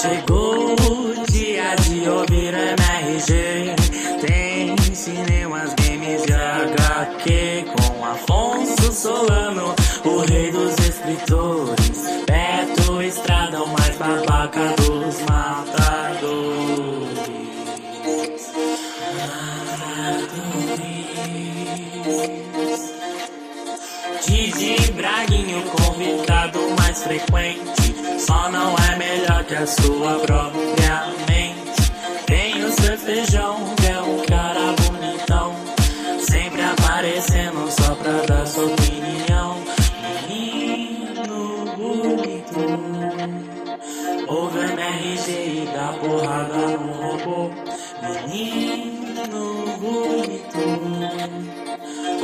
Chegou o dia de ouvir MRG. Tem cinemas, games e HQ com Afonso Solano, o rei dos escritores. Beto Estrada, o mais babaca dos matadores. Didi Braguinho, convidado mais frequente. Só não é melhor que a sua própria mente. Tem o seu feijão, que é um cara bonitão. Sempre aparecendo só pra dar sua opinião. Menino bonito. Ouve MRG e dá porrada no robô. Menino bonito.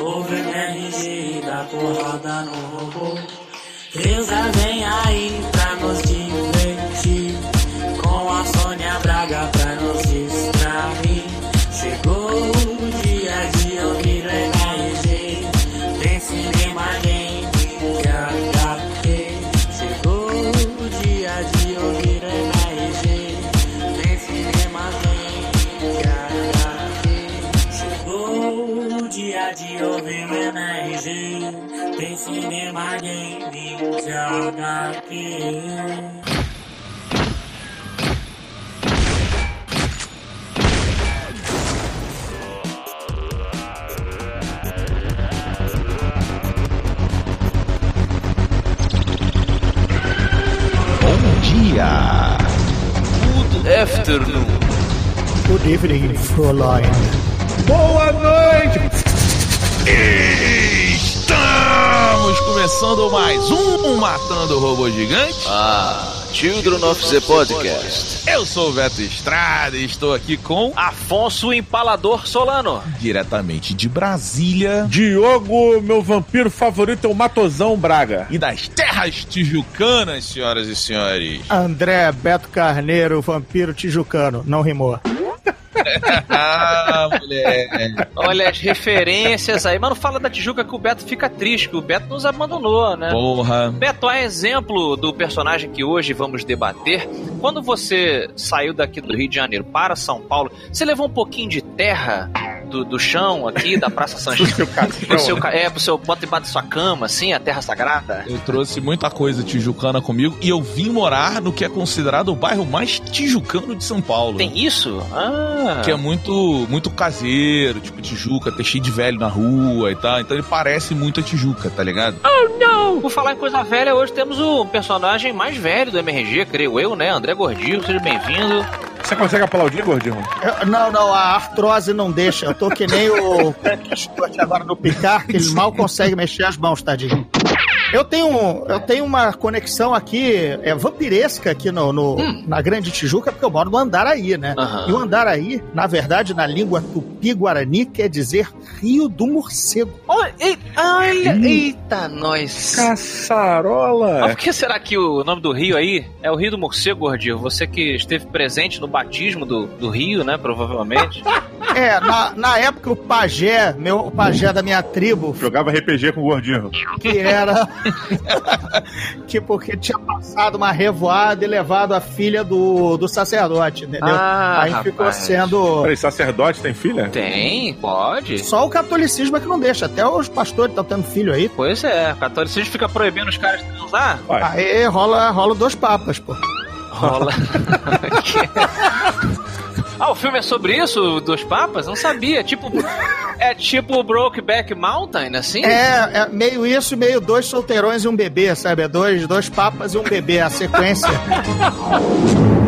Ouve MRG e dá porrada no robô. Deusa vem aí pra nos divertir. O MRG. Tem cinema, game e HQ. Bom dia! Good afternoon. Good evening, Fräulein. Boa noite! Estamos começando mais um Matando o Robô Gigante. Ah, Children of the Podcast. Eu sou o Beto Estrada e estou aqui com, Afonso Empalador Solano. diretamente de Brasília Diogo, meu vampiro favorito é o Matosão Braga. e das terras tijucanas, senhoras e senhores. André Beto Carneiro, vampiro tijucano. Não rimou. Ah, moleque. Olha as referências aí. Mano, fala da Tijuca que o Beto fica triste, que o Beto nos abandonou, né? Porra. Beto, a exemplo do personagem que hoje vamos debater, quando você saiu daqui do Rio de Janeiro para São Paulo, você levou um pouquinho de terra do, do chão aqui, da Praça São Do seu pro seu, É, pro seu bota debaixo da sua cama, assim, a terra sagrada. Eu trouxe muita coisa tijucana comigo e eu vim morar no que é considerado o bairro mais tijucano de São Paulo. Tem isso? Ah. Que é muito, muito caseiro, tipo Tijuca, ter cheio de velho na rua e tal. Então ele parece muito a Tijuca, tá ligado? Por falar em coisa velha, hoje temos o personagem mais velho do MRG, creio eu, né? André Gordillo, seja bem-vindo. Você consegue aplaudir, gordinho? Não, não, a artrose não deixa. Eu tô que nem o agora no Picar, que ele mal consegue mexer as mãos, tadinho. Eu tenho, eu tenho uma conexão aqui, é vampiresca aqui no, no- na Grande Tijuca, porque eu moro no Andaraí, né? Aham. E o Andaraí, na verdade, na língua tupi-guarani, quer dizer Rio do Morcego. Olha, ei- olha, eita, nós. Ah, Caçarola! por que será que o nome do rio aí é o Rio do Morcego, Gordillo? Você que esteve presente no batismo do, do rio, né? Provavelmente. É, na, na época o pajé, meu, o pajé da minha tribo, Jogava RPG com o gordinho. que era que porque tinha passado uma revoada e levado a filha do, do sacerdote, entendeu? Ah, Aí ficou rapaz. sendo Peraí, sacerdote tem filha? Tem, pode. só o catolicismo é que não deixa, até os pastores estão tendo filho aí. Pois é, o catolicismo fica proibindo os caras de transar. Vai. Aí rola, rola dois papas, pô. Rola. ah, o filme é sobre isso, dos papas? Não sabia. Tipo, é tipo Brokeback Mountain, assim? É, é meio isso, meio dois solteirões e um bebê, sabe? É dois, dois papas e um bebê, a sequência.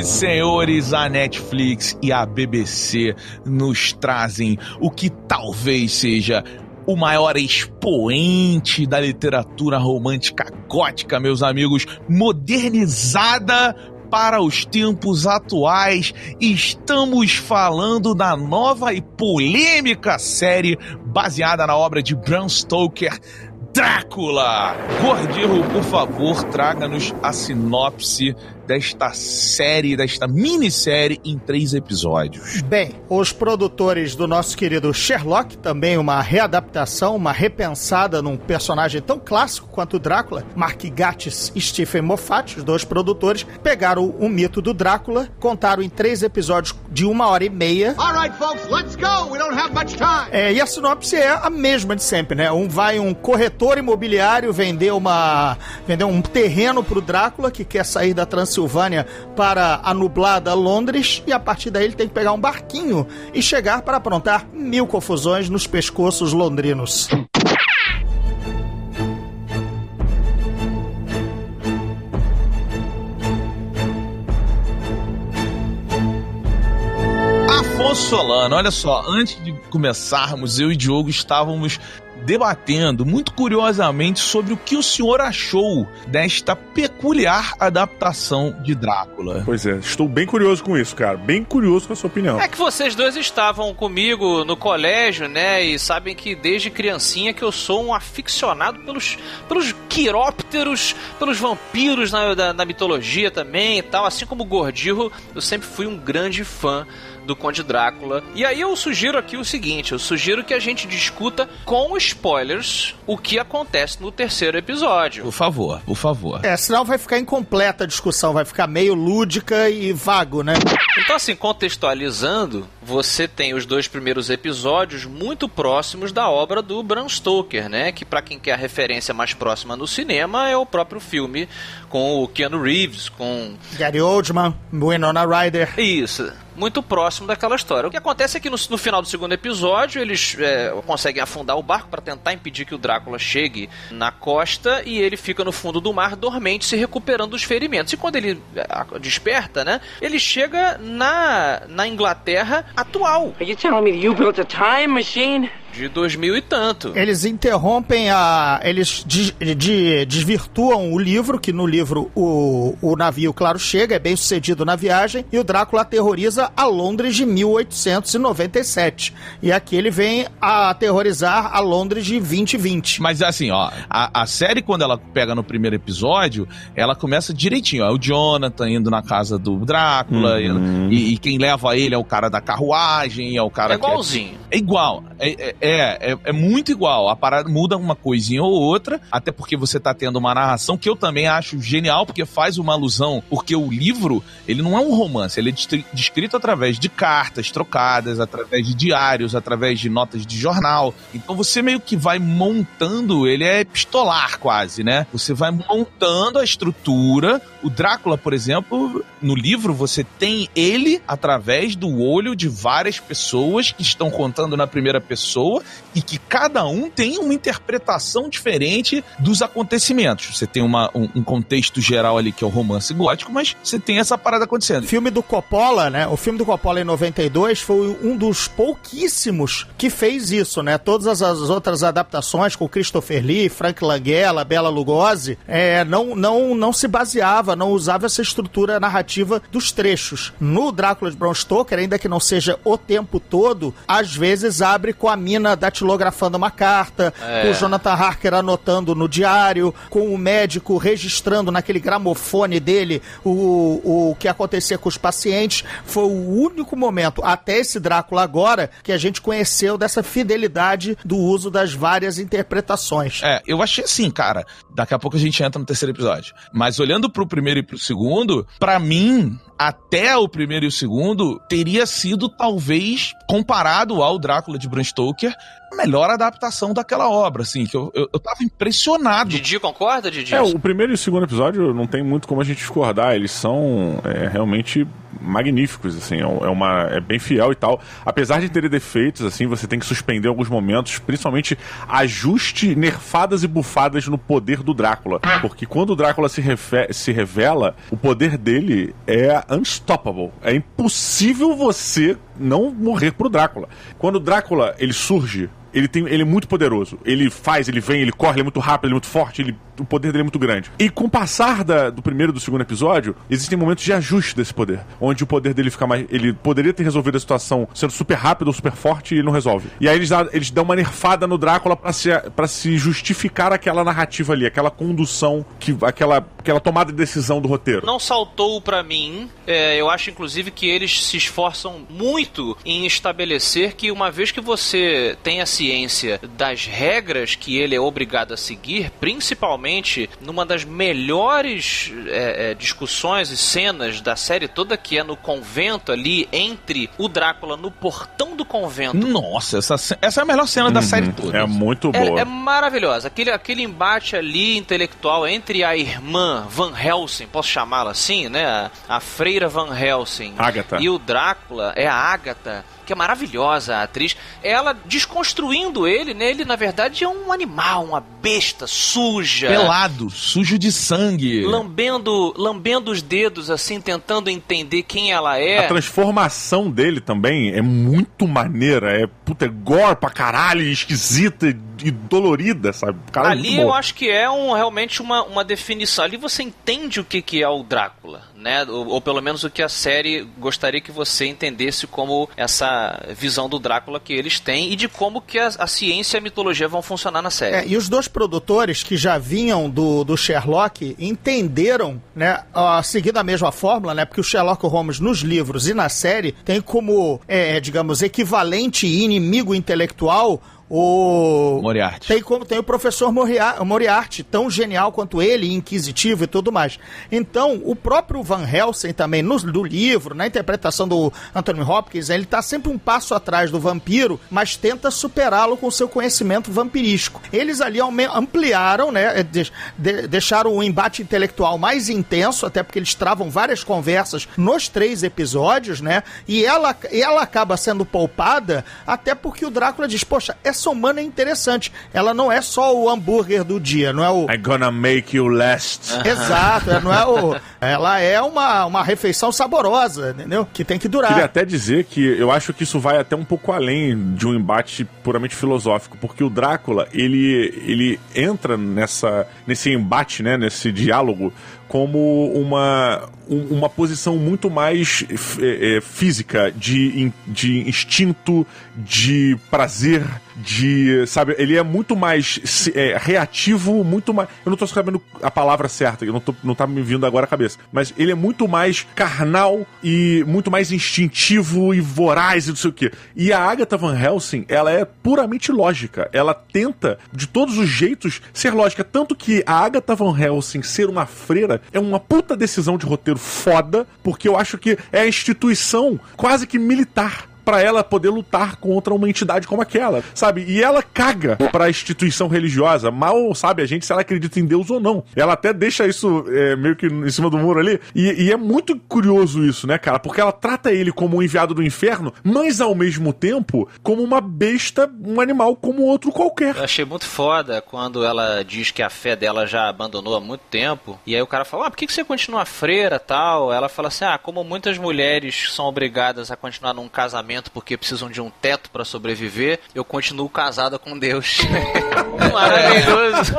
e senhores, a Netflix e a BBC nos trazem o que talvez seja o maior expoente da literatura romântica gótica, meus amigos, modernizada para os tempos atuais. Estamos falando da nova e polêmica série baseada na obra de Bram Stoker, Drácula! Gordillo, por favor, traga-nos a sinopse desta série, desta minissérie em três episódios? Bem, os produtores do nosso querido Sherlock, também uma readaptação, uma repensada num personagem tão clássico quanto o Drácula, Mark Gatiss e Stephen Moffat, os dois produtores, pegaram o mito do Drácula, contaram em três episódios de uma hora e meia. Alright, folks, let's go! We don't have much time! É, e a sinopse é a mesma de sempre, né? Um vai um corretor imobiliário vender uma vender um terreno pro Drácula que quer sair da Transilvânia para a nublada Londres e a partir daí ele tem que pegar um barquinho e chegar para aprontar mil confusões nos pescoços londrinos. Afonso Solano, olha só, antes de começarmos, eu e Diogo estávamos debatendo muito curiosamente sobre o que o senhor achou desta peculiar adaptação de Drácula. Pois é, estou bem curioso com isso, cara. Bem curioso com a sua opinião. É que vocês dois estavam comigo no colégio, né? E sabem que desde criancinha que eu sou um aficionado pelos, pelos quirópteros, pelos vampiros na, na, na mitologia também e tal. Assim como o Gordirro, eu sempre fui um grande fã do Conde Drácula. E aí eu sugiro aqui o seguinte: eu sugiro que a gente discuta com spoilers o que acontece no terceiro episódio. Por favor, por favor. É, senão vai ficar incompleta a discussão, vai ficar meio lúdica e vago, né? Então, assim, contextualizando, você tem os dois primeiros episódios muito próximos da obra do Bram Stoker, né? Que para quem quer a referência mais próxima no cinema é o próprio filme com o Keanu Reeves, com Gary Oldman, Winona Ryder. Isso. Muito próximo daquela história. O que acontece é que no, no final do segundo episódio eles é, conseguem afundar o barco para tentar impedir que o Drácula chegue na costa e ele fica no fundo do mar dormente se recuperando dos ferimentos. E quando ele é, desperta, né? Ele chega na, na Inglaterra atual. Are you telling me you built a time machine? De 2000 e tanto. Eles interrompem a. Eles de, de, desvirtuam o livro, que no livro o, o navio, claro, chega, é bem sucedido na viagem, e o Drácula aterroriza a Londres de 1897. E aqui ele vem a aterrorizar a Londres de 2020. Mas assim, ó, a, a série, quando ela pega no primeiro episódio, ela começa direitinho. Ó, é o Jonathan indo na casa do Drácula, Uhum. e, e quem leva ele é o cara da carruagem, é o cara É que igualzinho. É igual. É, é, é, é muito igual. A parada muda uma coisinha ou outra, até porque você tá tendo uma narração que eu também acho genial, porque faz uma alusão, porque o livro, ele não é um romance, ele é descrito através de cartas trocadas, através de diários, através de notas de jornal. Então você meio que vai montando, ele é epistolar quase, né? Você vai montando a estrutura. O Drácula, por exemplo, no livro você tem ele através do olho de várias pessoas que estão contando na primeira pessoa e que cada um tem uma interpretação diferente dos acontecimentos. Você tem uma, um, um contexto geral ali que é o romance gótico, mas você tem essa parada acontecendo. O filme do Coppola, né? O filme do Coppola em 92 foi um dos pouquíssimos que fez isso, né? Todas as, as outras adaptações com Christopher Lee, Frank Langella, Bela Lugosi, é, não, não, não se baseava, não usava essa estrutura narrativa dos trechos. No Drácula de Bram Stoker, ainda que não seja o tempo todo, às vezes abre com a mina datilografando uma carta, É. com o Jonathan Harker anotando no diário, com o médico registrando naquele gramofone dele o, o que acontecia com os pacientes. Foi o único momento, até esse Drácula agora, que a gente conheceu dessa fidelidade do uso das várias interpretações. É, eu achei assim, cara. Daqui a pouco a gente entra no terceiro episódio. Mas olhando pro primeiro e pro segundo, pra mim, até o primeiro e o segundo, teria sido talvez comparado ao Drácula de Bram Stoker, a melhor adaptação daquela obra, assim, que eu, eu, eu tava impressionado. Didi concorda, Didi? É, o primeiro e o segundo episódio não tem muito como a gente discordar, eles são é, realmente magníficos, assim, é, é uma, é bem fiel e tal. Apesar de terem defeitos, assim, você tem que suspender alguns momentos, principalmente ajuste, nerfadas e bufadas no poder do Drácula. Porque quando o Drácula se, refe- se revela, o poder dele é unstoppable. É impossível você não morrer pro Drácula. Quando o Drácula, ele surge, ele, tem, ele é muito poderoso. Ele faz, ele vem, ele corre, ele é muito rápido, ele é muito forte, ele o poder dele é muito grande. E com o passar da- do primeiro e do segundo episódio, existem momentos de ajuste desse poder, onde o poder dele fica mais. Ele poderia ter resolvido a situação sendo super rápido ou super forte e não resolve. E aí eles, eles dão uma nerfada no Drácula pra se, pra se justificar aquela narrativa ali, aquela condução, que, aquela, aquela tomada de decisão do roteiro. Não saltou pra mim. É, eu acho, inclusive, que eles se esforçam muito em estabelecer que uma vez que você tem a ciência das regras que ele é obrigado a seguir, principalmente numa das melhores é, é, discussões e cenas da série toda, que é no convento ali, entre o Drácula no portão do convento Nossa, essa, essa é a melhor cena da série toda. É muito boa. é, é maravilhosa. Aquele, aquele embate ali intelectual entre a irmã Van Helsing, posso chamá-la assim, né? A, a freira Van Helsing. Agatha. E o Drácula, é a Agatha. Que é maravilhosa a atriz. Ela desconstruindo ele, né? Ele, na verdade, é um animal, uma besta suja. Pelado, sujo de sangue. Lambendo, lambendo os dedos, assim, tentando entender quem ela A é. transformação dele também é muito maneira. É, puta, é gore pra caralho, esquisita e dolorida, sabe? Cara, é Ali muito eu acho que é um, realmente uma, uma definição. Ali você entende o que, que é o Drácula, né? Ou, ou pelo menos o que a série gostaria que você entendesse como essa visão do Drácula que eles têm e de como que a, a ciência e a mitologia vão funcionar na série. É, e os dois produtores que já vinham do, do Sherlock entenderam, né, seguindo a mesma fórmula, né, porque o Sherlock Holmes nos livros e na série tem como, é, digamos, equivalente inimigo intelectual o Moriarty. tem como tem o professor Moria- Moriarty, tão genial quanto ele, inquisitivo e tudo mais. Então, o próprio Van Helsing também, no, do livro, na interpretação do Anthony Hopkins, ele tá sempre um passo atrás do vampiro, mas tenta superá-lo com seu conhecimento vampirístico. Eles ali ampliaram, né, de- de- deixaram o embate intelectual mais intenso, até porque eles travam várias conversas nos três episódios, né, e ela, e ela acaba sendo poupada, até porque o Drácula diz, poxa, essa humana é interessante, ela não é só o hambúrguer do dia, não é o... I'm gonna make you last. Exato, é, não é o. Ela é uma, uma refeição saborosa, entendeu? Que tem que durar. Queria até dizer que eu acho que isso vai até um pouco além de um embate puramente filosófico, porque o Drácula, ele, ele entra nessa, nesse embate, né, nesse diálogo, como uma, um- uma posição muito mais é, é, física, de, de instinto, de prazer, de. Sabe, ele é muito mais é, reativo, muito mais. Eu não tô sabendo a palavra certa, eu não, tô, não tá me vindo agora à cabeça. Mas ele é muito mais carnal e muito mais instintivo e voraz e não sei o quê. E a Agatha Van Helsing, ela é puramente lógica. Ela tenta, de todos os jeitos, ser lógica. Tanto que a Agatha Van Helsing ser uma freira é uma puta decisão de roteiro foda, porque eu acho que é a instituição quase que militar pra ela poder lutar contra uma entidade como aquela, sabe? E ela caga pra instituição religiosa, mal sabe a gente se ela acredita em Deus ou não. Ela até deixa isso é, meio que em cima do muro ali, e, e é muito curioso isso, né, cara? Porque ela trata ele como um enviado do inferno, mas ao mesmo tempo como uma besta, um animal como outro qualquer. Eu achei muito foda quando ela diz que a fé dela já abandonou há muito tempo. E aí o cara fala, ah, por que você continua freira tal? Ela fala assim, ah, como muitas mulheres são obrigadas a continuar num casamento porque precisam de um teto pra sobreviver, eu continuo casada com Deus. Maravilhoso.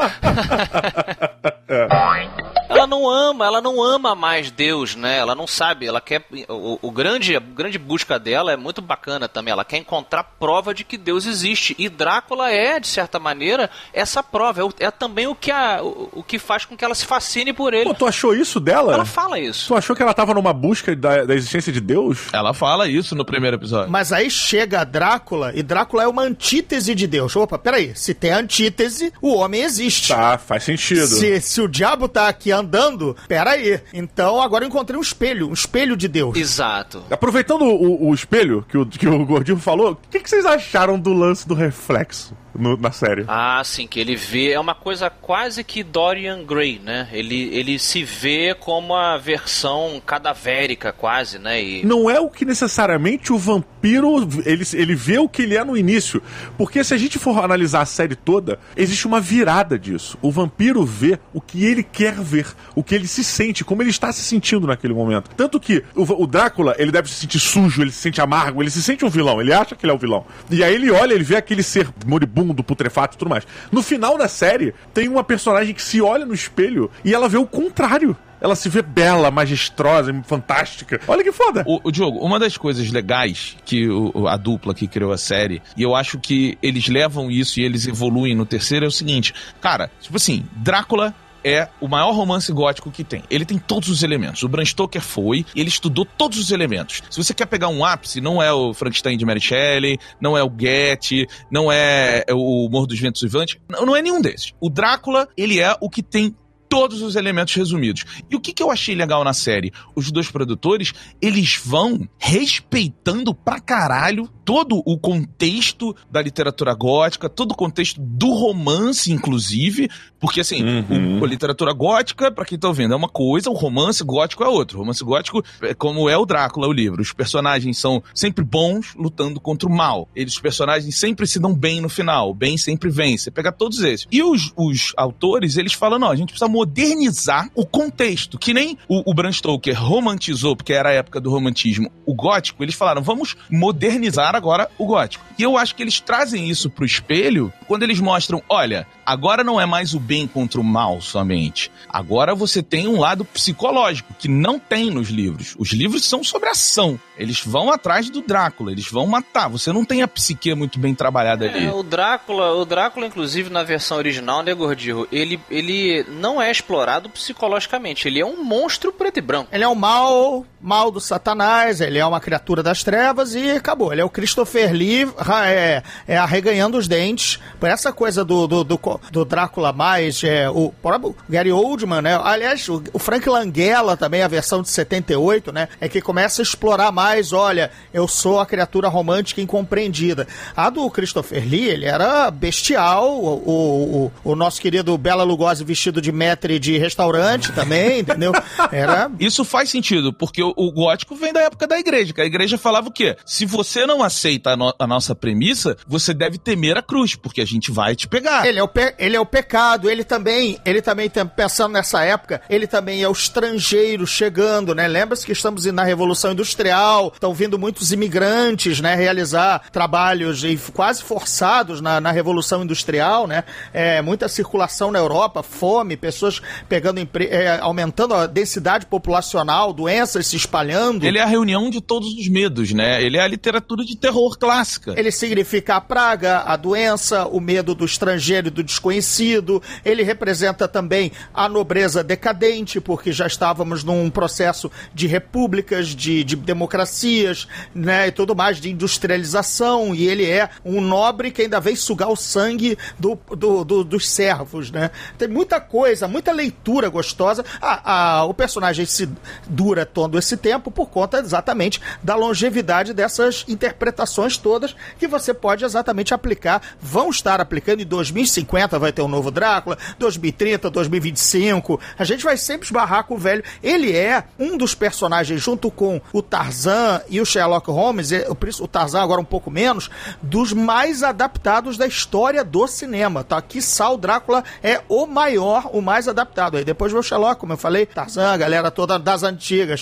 Ela não ama, ela não ama mais Deus, né? Ela não sabe, ela quer. O, o grande, a grande busca dela é muito bacana também. Ela quer encontrar prova de que Deus existe. E Drácula é, de certa maneira, essa prova. É, o- é também o que, a, o, o que faz com que ela se fascine por ele. Pô, tu achou isso dela? Ela fala isso. Tu achou que ela tava numa busca da, da existência de Deus? Ela fala isso no primeiro episódio. Mas aí chega Drácula, e Drácula é uma antítese de Deus. Opa, peraí. Se tem antítese, o homem existe. Tá, faz sentido. Se, se o diabo tá aqui andando, peraí. Então agora eu encontrei um espelho, um espelho de Deus. Exato. Aproveitando o, o espelho que o, que o Gordinho falou, o que, que vocês acharam do lance do reflexo no- na série? Ah, sim, que ele vê. É uma coisa quase que Dorian Gray, né? Ele, ele se vê como a versão cadavérica, quase, né? E Não é o que necessariamente o vampiro ele, ele vê o que ele é no início. Porque se a gente for analisar a série toda, existe uma virada disso. O vampiro vê o que ele quer ver, o que ele se sente, como ele está se sentindo naquele momento. Tanto que o, o Drácula, ele deve se sentir sujo, ele se sente amargo, ele se sente um vilão, ele acha que ele é o vilão. E aí ele olha, ele vê aquele ser moribundo moribundo, putrefato e tudo mais. No final da série, tem uma personagem que se olha no espelho e ela vê o contrário. Ela se vê bela, majestosa, fantástica. Olha que foda. O, o Diogo, uma das coisas legais que o, a dupla que criou a série, e eu acho que eles levam isso e eles evoluem no terceiro, é o seguinte: cara, tipo assim, Drácula é o maior romance gótico que tem. Ele tem todos os elementos. O Bram Stoker foi, ele estudou todos os elementos. Se você quer pegar um ápice, não é o Frankenstein de Mary Shelley, não é o Goethe, não é o Morro dos Ventos Vivantes, não é nenhum desses. O Drácula, ele é o que tem todos os elementos resumidos. E o que, que eu achei legal na série? Os dois produtores, eles vão respeitando pra caralho todo o contexto da literatura gótica, todo o contexto do romance, inclusive, porque assim, Uhum. o- a literatura gótica, pra quem tá ouvindo, é uma coisa, o romance gótico é outra. O romance gótico é como é o Drácula, o livro. Os personagens são sempre bons lutando contra o mal. Eles, os personagens sempre se dão bem no final. O bem sempre vence. Você pega todos esses. E os, os autores, eles falam, não, a gente precisa modernizar o contexto. Que nem o, o Bram Stoker romantizou, porque era a época do romantismo, o gótico, eles falaram, vamos modernizar agora o gótico. E eu acho que eles trazem isso pro espelho quando eles mostram, olha, agora não é mais o bem contra o mal somente. Agora você tem um lado psicológico que não tem nos livros. Os livros são sobre ação. Eles vão atrás do Drácula, eles vão matar. Você não tem a psique muito bem trabalhada ali. É, o Drácula, o Drácula, inclusive, na versão original, né, Gordillo? Ele, ele não é explorado psicologicamente. Ele é um monstro preto e branco. Ele é o mal, mal do satanás, ele é uma criatura das trevas e acabou. Ele é o Christopher Lee é, é arreganhando os dentes. Por essa coisa do, do, do, do Drácula mais, é, o próprio Gary Oldman, né? Aliás, o, o Frank Langella também, a versão de 78, né? É que começa a explorar mais, olha, eu sou a criatura romântica incompreendida. A do Christopher Lee, ele era bestial, o, o, o, nosso querido Bela Lugosi vestido de maître de restaurante também, entendeu? Era Isso faz sentido, porque o, o gótico vem da época da igreja, que a igreja falava o quê? Se você não aceita a, no- a nossa premissa, você deve temer a cruz, porque a gente vai te pegar. Ele é, o pe- ele é o pecado, ele também, ele também pensando nessa época, ele também é o estrangeiro chegando, né? Lembra-se que estamos na Revolução Industrial, estão vindo muitos imigrantes, né? Realizar trabalhos quase forçados na, na Revolução Industrial, né? É, muita circulação na Europa, fome, pessoas pegando, é, aumentando a densidade populacional, doenças se espalhando. Ele é a reunião de todos os medos, né? Ele é a literatura de terror clássica. Ele significa a praga, a doença, o medo do estrangeiro e do desconhecido. Ele representa também a nobreza decadente, porque já estávamos num processo de repúblicas, de, de democracias, né, e tudo mais, de industrialização. E ele é um nobre que ainda vem sugar o sangue do, do- do- dos servos, né? Tem muita coisa, muita leitura gostosa. Ah, ah, o personagem se dura todo esse tempo por conta exatamente da longevidade dessas interpretações todas que você pode exatamente aplicar, vão estar aplicando em 2050 vai ter um novo Drácula, 2030, 2025. A gente vai sempre esbarrar com o velho. Ele é um dos personagens junto com o Tarzan e o Sherlock Holmes, o Tarzan agora um pouco menos, dos mais adaptados da história do cinema, tá? Que o Drácula é o maior, o mais adaptado. Aí depois vem o Sherlock, como eu falei, Tarzan, galera toda das antigas.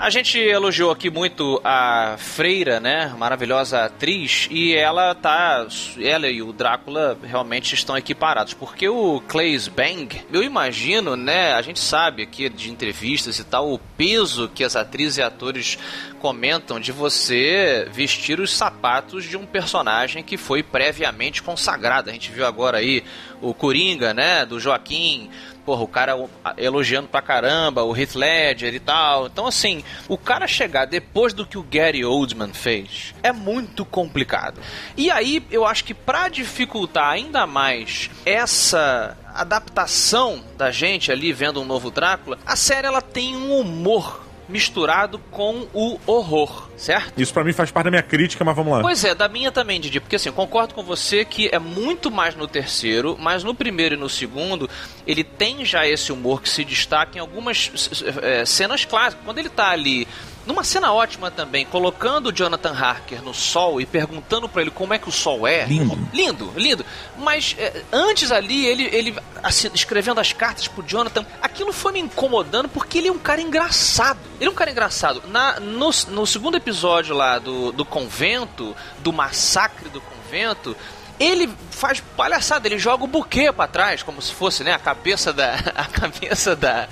A gente elogiou aqui muito a Freira, né? Maravilhosa atriz, e ela tá. Ela e o Drácula realmente estão equiparados. Porque o Claes Bang, eu imagino, né? A gente sabe aqui de entrevistas e tal, o peso que as atrizes e atores comentam de você vestir os sapatos de um personagem que foi previamente consagrado. A gente viu agora aí o Coringa, né? Do Joaquim porra, o cara elogiando pra caramba, o Heath Ledger e tal. Então, assim, o cara chegar depois do que o Gary Oldman fez é muito complicado. E aí, eu acho que pra dificultar ainda mais essa adaptação da gente ali vendo um novo Drácula, a série ela tem um humor misturado com o horror, certo? Isso pra mim faz parte da minha crítica, mas vamos lá. Pois é, da minha também, Didi, porque assim, eu concordo com você que é muito mais no terceiro, mas no primeiro e no segundo, ele tem já esse humor que se destaca em algumas é, cenas clássicas. Quando ele tá ali numa cena ótima também, colocando o Jonathan Harker no sol e perguntando para ele como é que o sol é. Lindo. Lindo, lindo. Mas é, antes ali, ele, ele assim, escrevendo as cartas pro Jonathan, aquilo foi me incomodando porque ele é um cara engraçado. Ele é um cara engraçado. Na, no, no segundo episódio lá do, do convento, do massacre do convento, ele faz palhaçada, ele joga o buquê pra trás, como se fosse, né, a cabeça da a cabeça da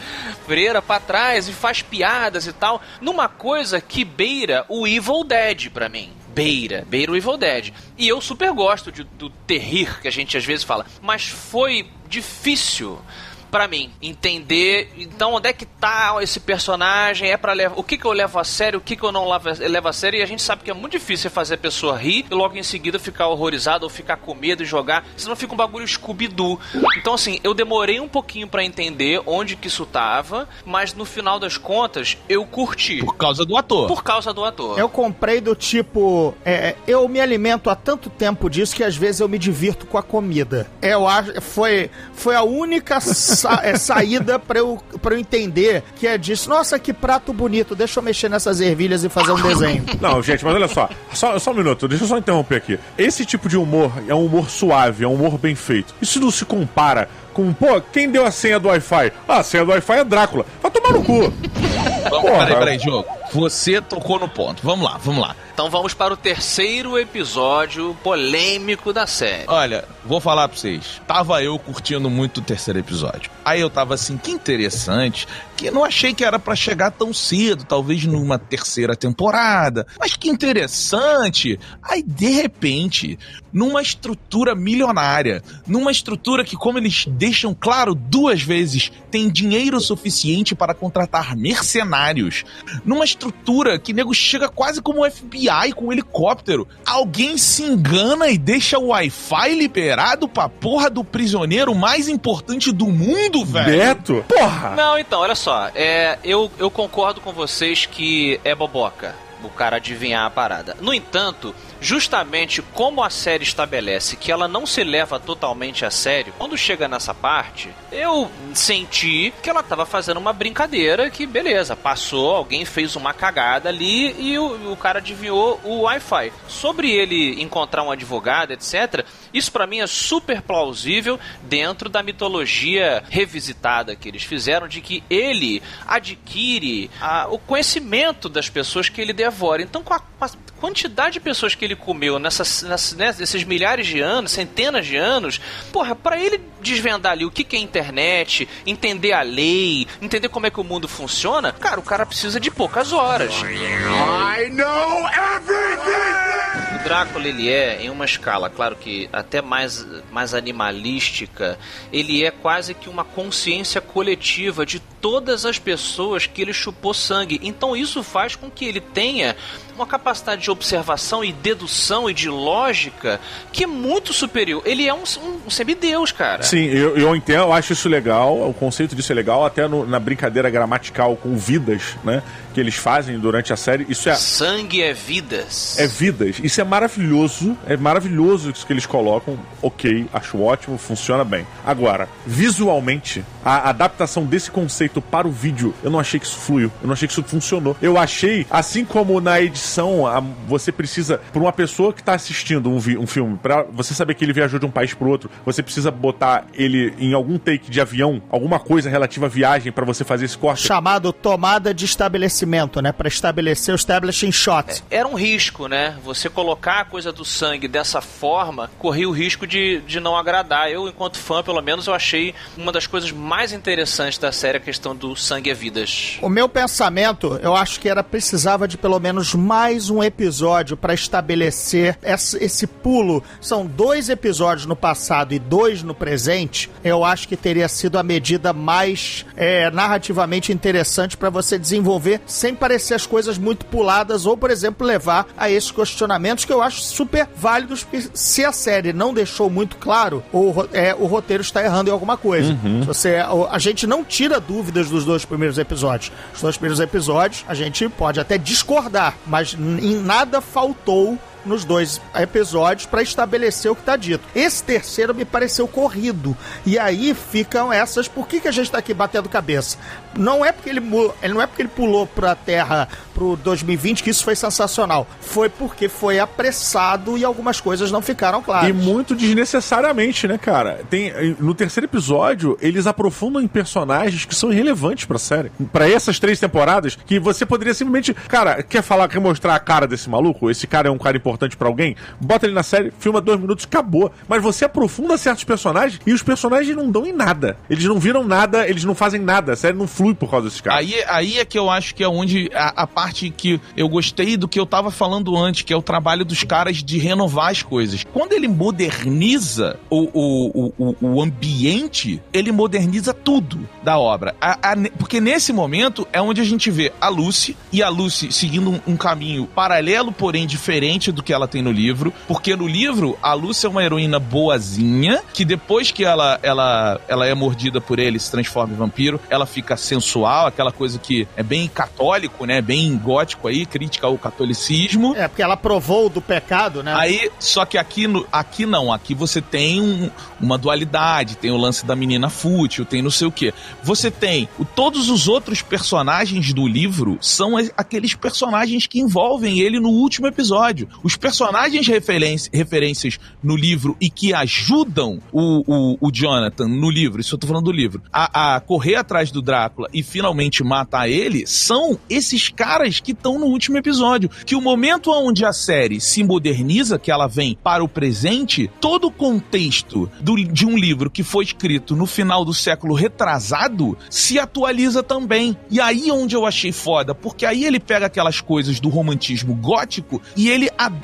freira pra trás e faz piadas e tal, numa coisa que beira o Evil Dead pra mim beira, beira o Evil Dead. E eu super gosto de, do terrir que a gente às vezes fala, mas foi difícil para mim entender então onde é que tá esse personagem é para levar o que que eu levo a sério o que que eu não levo, levo a sério e a gente sabe que é muito difícil fazer a pessoa rir e logo em seguida ficar horrorizado ou ficar com medo e jogar senão fica um bagulho Scooby-Doo então assim eu demorei um pouquinho para entender onde que isso tava mas no final das contas eu curti Por causa do ator. por causa do ator Eu comprei do tipo. é, eu me alimento há tanto tempo disso que às vezes eu me divirto com a comida. Eu acho. Foi, foi a única sa- é, saída pra eu, pra eu entender que é disso. Nossa, que prato bonito. Deixa eu mexer nessas ervilhas e fazer um desenho. Não, gente, mas olha só. Só, só um minuto, deixa eu só interromper aqui. Esse tipo de humor é um humor suave, é um humor bem feito. Isso não se compara com, pô, quem deu a senha do Wi-Fi? Ah, a senha do Wi-Fi é Drácula. Vai tomar no cu. Vamos, Porra. peraí, peraí, jogo. Você tocou no ponto. Vamos lá, vamos lá. então vamos para o terceiro episódio polêmico da série Olha, vou falar pra vocês. Tava eu curtindo muito o terceiro episódio. Aí eu tava assim, que interessante, que não achei que era pra chegar tão cedo, talvez numa terceira temporada. Mas que interessante. Aí, de repente, numa estrutura milionária, numa estrutura que, como eles deixam claro duas vezes, tem dinheiro suficiente para contratar mercenários, numa estrutura que nego chega quase como o FBI com um helicóptero, alguém se engana e deixa o Wi-Fi liberado pra porra do prisioneiro mais importante do mundo, velho. Beto? Porra! Não, então, olha só. É, eu, eu concordo com vocês que é boboca o cara adivinhar a parada. No entanto, justamente como a série estabelece que ela não se leva totalmente a sério, quando chega nessa parte, eu senti que ela tava fazendo uma brincadeira que, beleza, passou, alguém fez uma cagada ali e o, o cara adivinhou o Wi-Fi. Sobre ele encontrar um advogado, etc., isso pra mim é super plausível dentro da mitologia revisitada que eles fizeram de que ele adquire a- o conhecimento das pessoas que ele devora. Então, com a, com a quantidade de pessoas que ele comeu nessas, nessas, nesses milhares de anos, centenas de anos, porra, pra ele desvendar ali o que, que é internet, entender a lei, entender como é que o mundo funciona, cara, o cara precisa de poucas horas. I know everything! O Drácula, ele é, em uma escala, claro que até mais, mais animalística, ele é quase que uma consciência coletiva de todas as pessoas que ele chupou sangue. Então isso faz com que ele tenha uma capacidade de observação e dedução e de lógica que é muito superior. Ele é um, um, um semideus, cara. Sim, eu, eu entendo, eu acho isso legal, o conceito disso é legal, até no- na brincadeira gramatical com vidas, né? Que eles fazem durante a série. Isso é, Sangue é vidas. é vidas. Isso é maravilhoso. É maravilhoso isso que eles colocam. Ok, acho ótimo, funciona bem. Agora, visualmente, a adaptação desse conceito para o vídeo, eu não achei que isso fluiu. Eu não achei que isso funcionou. Eu achei, assim como na edição, a- você precisa, por uma pessoa que está assistindo um, vi- um filme, para você saber que ele viajou de um país pro outro, você precisa botar ele em algum take de avião, alguma coisa relativa à viagem para você fazer esse corte. Chamado tomada de estabelecimento, né? Pra estabelecer o establishing shot. era um risco, né? Você colocar a coisa do sangue dessa forma corria o risco de, de não agradar. Eu, enquanto fã, pelo menos, eu achei uma das coisas mais interessantes da série a questão do sangue é vidas. O meu pensamento, eu acho que era precisava de pelo menos mais um episódio pra estabelecer esse, esse pulo. São dois episódios no passado e dois no presente. Eu acho que teria sido a medida mais é, narrativamente interessante pra você desenvolver sem parecer as coisas muito puladas ou, por exemplo, levar a esses questionamentos que eu acho super válidos. Se a série não deixou muito claro, o, ro- é, o roteiro está errando em alguma coisa. Se você, a gente não tira dúvidas dos dois primeiros episódios. Os dois primeiros episódios a gente pode até discordar, mas em nada faltou nos dois episódios para estabelecer o que tá dito. Esse terceiro me pareceu corrido. E aí ficam essas. Por que, que a gente tá aqui batendo cabeça? Não é porque ele, não é porque ele pulou pra Terra pro 2020 que isso foi sensacional. Foi porque foi apressado e algumas coisas não ficaram claras. E muito desnecessariamente, né, cara? Tem, no terceiro episódio, eles aprofundam em personagens que são irrelevantes pra série. Pra essas três temporadas, que você poderia simplesmente. Cara, quer falar, quer mostrar a cara desse maluco? Esse cara é um cara importante importante pra alguém, bota ele na série, filma dois minutos, acabou. Mas você aprofunda certos personagens e os personagens não dão em nada. Eles não viram nada, eles não fazem nada. A série não flui por causa desses caras. Aí, aí é que eu acho que é onde a, a parte que eu gostei do que eu tava falando antes, que é o trabalho dos caras de renovar as coisas. Quando ele moderniza o, o, o, o ambiente, ele moderniza tudo da obra. A- a- porque nesse momento é onde a gente vê a Lucy e a Lucy seguindo um, um caminho paralelo, porém diferente do que ela tem no livro. Porque no livro, a Lucy é uma heroína boazinha, que depois que ela, ela, ela é mordida por ele, se transforma em vampiro, ela fica sensual, aquela coisa que é bem católico, né? Bem gótico aí, crítica ao catolicismo. É, porque ela provou do pecado, né? Aí, só que aqui, no, aqui não, aqui você tem um- uma dualidade, tem o lance da menina fútil, tem não sei o que. Você tem o- todos os outros personagens do livro são aqueles personagens que envolvem ele no último episódio. Os personagens referência- referências no livro e que ajudam o, o, o Jonathan no livro, isso eu tô falando do livro, a, a correr atrás do Drácula e finalmente matar ele, são esses caras que estão no último episódio. Que o momento onde a série se moderniza, que ela vem para o presente, todo o contexto do- de um livro que foi escrito no final do século retrasado se atualiza também. E aí onde eu achei foda, porque aí ele pega aquelas coisas do romantismo gótico e ele adapta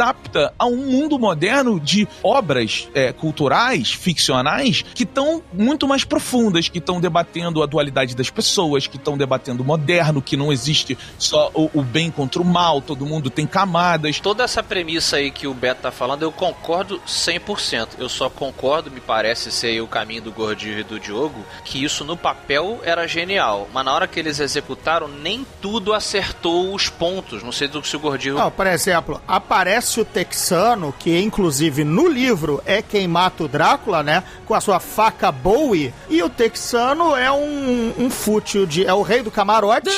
a um mundo moderno de obras é, culturais, ficcionais, que estão muito mais profundas, que estão debatendo a dualidade das pessoas, que estão debatendo o moderno, que não existe só o, o bem contra o mal, todo mundo tem camadas. Toda essa premissa aí que o Beto tá falando, eu concordo 100%. Eu só concordo, me parece ser aí o caminho do Gordinho e do Diogo, que isso no papel era genial. Mas na hora que eles executaram, nem tudo acertou os pontos. Não sei do que se o Gordinho... Não, por exemplo, aparece o texano, que inclusive no livro é quem mata o Drácula, né? Com a sua faca Bowie. E o texano é um, um fútil de. É o rei do camarote.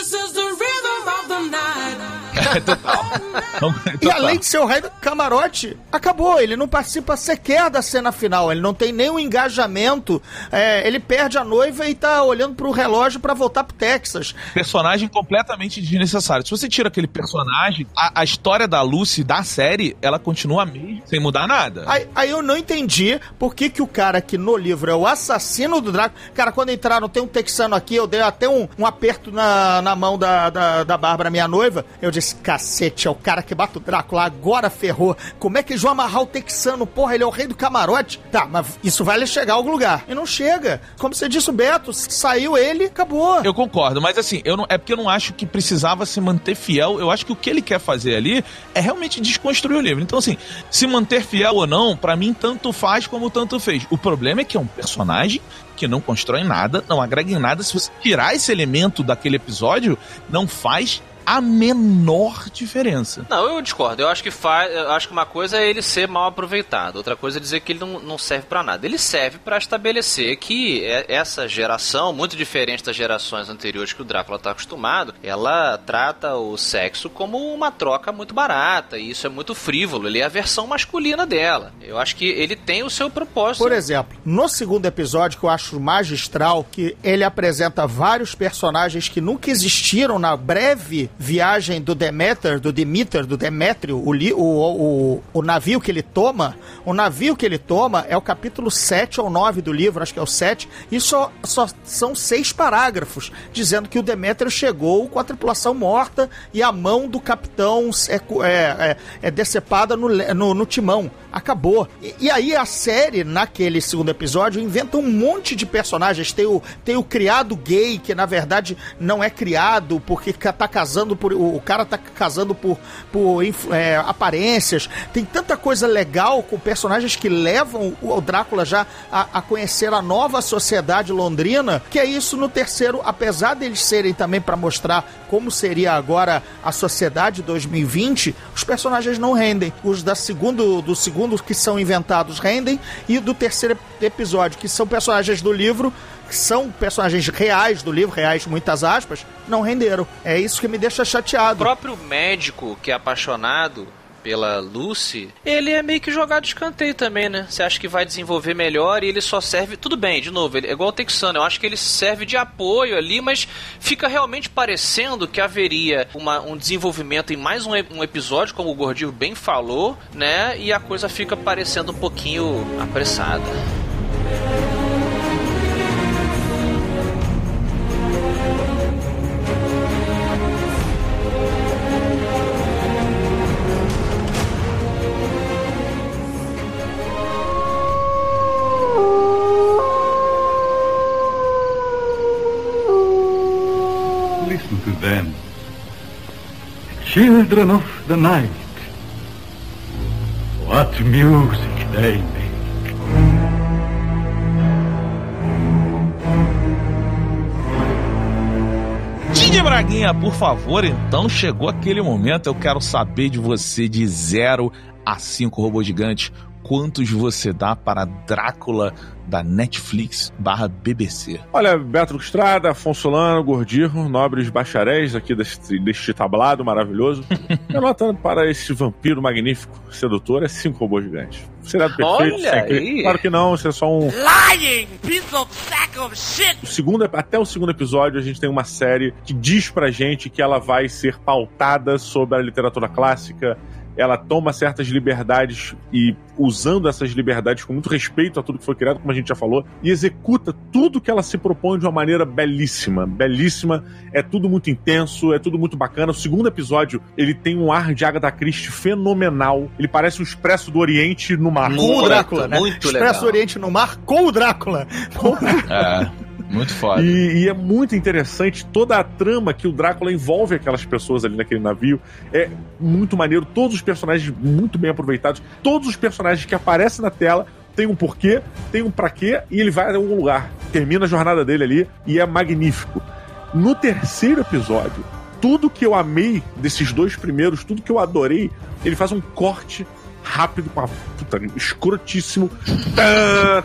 E além de ser o rei do camarote, acabou. Ele não participa sequer da cena final. Ele não tem nenhum engajamento. É, ele perde a noiva e tá olhando pro relógio pra voltar pro Texas. personagem completamente desnecessário. Se você tira aquele personagem, a, a história da Lucy da série, ela continua a mesma, sem mudar nada. Aí, aí eu não entendi por que, que o cara que no livro é o assassino do Drácula. Cara, quando entraram, tem um texano aqui, eu dei até um, um aperto na, na mão da, da, da Bárbara, minha noiva. Eu disse: cacete, é o cara que bate o Drácula, agora ferrou. Como é que eles vão amarrar o texano? Porra, ele é o rei do camarote. Tá, mas isso vai lhe chegar a algum lugar. E não chega. Como você disse, o Beto, saiu ele, acabou. Eu concordo, mas assim, eu não, é porque eu não acho que precisava se manter fiel. Eu acho que o que ele quer fazer ali é realmente desconstruir o livro. Então, assim, se manter fiel ou não, pra mim, tanto faz como tanto fez. O problema é que é um personagem que não constrói nada, não agrega em nada. Se você tirar esse elemento daquele episódio, não faz a menor diferença. Não, eu discordo. Eu acho que faz, eu acho que uma coisa é ele ser mal aproveitado, outra coisa é dizer que ele não, não serve pra nada. Ele serve pra estabelecer que é- essa geração, muito diferente das gerações anteriores que o Drácula tá acostumado, ela trata o sexo como uma troca muito barata, e isso é muito frívolo. Ele é a versão masculina dela. Eu acho que ele tem o seu propósito. Por exemplo, no segundo episódio, que eu acho magistral, que ele apresenta vários personagens que nunca existiram na breve viagem do Demeter, do Demeter, do Demétrio, o, o, o, o navio que ele toma. O navio que ele toma é o capítulo 7 ou 9 do livro, acho que é o 7, e só, só são seis parágrafos, dizendo que o Demétrio chegou com a tripulação morta e a mão do capitão é, é, é, é decepada no, no, no timão. Acabou. E, e aí a série, naquele segundo episódio, inventa um monte de personagens. Tem o, tem o criado gay, que na verdade não é criado, porque tá casando por. O, cara tá casando por, por é, aparências. Tem tanta coisa legal com personagens que levam o, o Drácula já a, a conhecer a nova sociedade londrina, que é isso no terceiro, apesar deles serem também para mostrar como seria agora a sociedade 2020, os personagens não rendem. Os da segundo, do segundo que são inventados rendem, e do terceiro episódio, que são personagens do livro, que são personagens reais do livro, reais muitas aspas, não renderam. É isso que me deixa O chateado. próprio médico que é apaixonado pela Lucy, ele é meio que jogado de escanteio também, né? Você acha que vai desenvolver melhor e ele só serve. Tudo bem, de novo, ele é igual o Texano, eu acho que ele serve de apoio ali, mas fica realmente parecendo que haveria uma, um desenvolvimento em mais um, um episódio, como o Gordinho bem falou, né? E a coisa fica parecendo um pouquinho apressada. Listen to them. Children of the night. What music they make. Didi Braguinha, por favor, então chegou aquele momento. Eu quero saber de você de 0 a 5 robô gigante. Quantos você dá para Drácula da Netflix barra BBC? Olha, Beto Estrada, Afonso Solano, Gordirro, nobres bacharéis aqui deste, deste tablado maravilhoso. Minha nota para esse vampiro magnífico, sedutor, é 5 robôs gigantes. Será perfeito? Olha aí. Claro que não, isso é só um. Lying piece of sack of shit! O segundo, até o segundo episódio, a gente tem uma série que diz pra gente que ela vai ser pautada sobre a literatura clássica. Ela toma certas liberdades e, usando essas liberdades com muito respeito a tudo que foi criado, como a gente já falou, e executa tudo que ela se propõe de uma maneira belíssima. Belíssima, é tudo muito intenso, é tudo muito bacana. O segundo episódio, ele tem um ar de Agatha Christie fenomenal. Ele parece um expresso do Oriente no mar. Com o Drácula, né? muito Expresso legal. Oriente no Mar com o Drácula. É, muito foda. E, e é muito interessante toda a trama que o Drácula envolve aquelas pessoas ali naquele navio. É muito maneiro, todos os personagens muito bem aproveitados, todos os personagens que aparecem na tela tem um porquê, tem um pra quê, e ele vai a algum lugar. Termina a jornada dele ali e é magnífico. No terceiro episódio, tudo que eu amei desses dois primeiros, tudo que eu adorei, ele faz um corte rápido com a puta, escrotíssimo.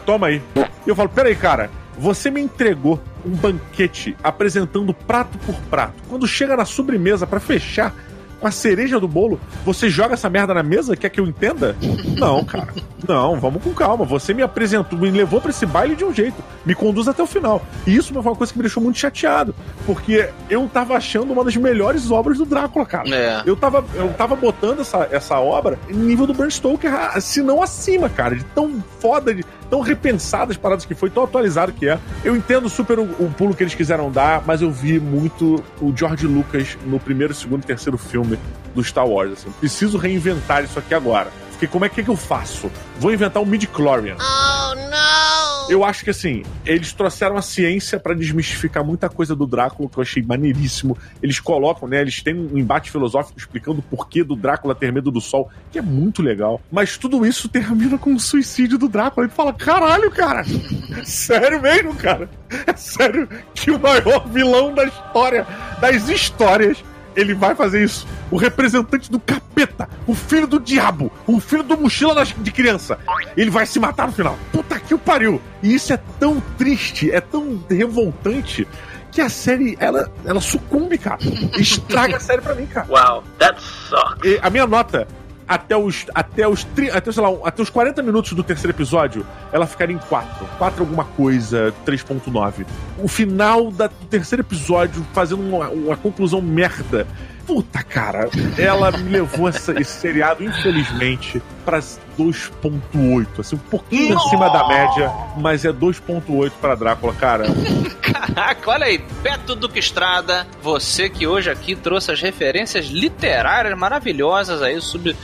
Toma aí. Eu falo, peraí, cara, você me entregou um banquete apresentando prato por prato. Quando chega na sobremesa pra fechar com a cereja do bolo, você joga essa merda na mesa? Quer que eu entenda? Não, cara. Não, vamos com calma. Você me apresentou, me levou pra esse baile de um jeito. Me conduz até o final. E isso foi uma coisa que me deixou muito chateado. Porque eu tava achando uma das melhores obras do Drácula, cara. É. Eu tava, eu tava botando essa, essa obra em nível do Bram Stoker, se não acima, cara. De tão foda, de tão repensada as paradas que foi, tão atualizado que é. Eu entendo super o, o pulo que eles quiseram dar, mas eu vi muito o George Lucas no primeiro, segundo e terceiro filme do Star Wars. Assim. Preciso reinventar isso aqui agora. Porque como é que, é que eu faço? Vou inventar um midi-chlorian. Oh no! Eu acho que assim, eles trouxeram a ciência pra desmistificar muita coisa do Drácula, que eu achei maneiríssimo. Eles colocam, né? Eles têm um embate filosófico explicando o porquê do Drácula ter medo do sol, que é muito legal. Mas tudo isso termina com o suicídio do Drácula. Ele fala: caralho, cara! Sério mesmo, cara? É sério que o maior vilão da história, das histórias, ele vai fazer isso. O representante do capeta, o filho do diabo, o filho do mochila de criança. Ele vai se matar no final. Puta que o pariu. E isso é tão triste, é tão revoltante. Que a série, ela, ela sucumbe, cara. Estraga a série pra mim, cara. Wow, that sucks. E a minha nota, até os, até os, tri- até, sei lá, até os 40 minutos do terceiro episódio, ela ficaria em 4. 4 alguma coisa, 3.9. O final da- do terceiro episódio, fazendo uma, uma conclusão merda. Puta, cara, ela me levou essa- esse seriado, infelizmente, pra 2.8. Assim, um pouquinho acima da média, mas é 2.8 pra Drácula, cara. Caraca, olha aí, Beto Duque Estrada, você que hoje aqui trouxe as referências literárias maravilhosas aí, sub,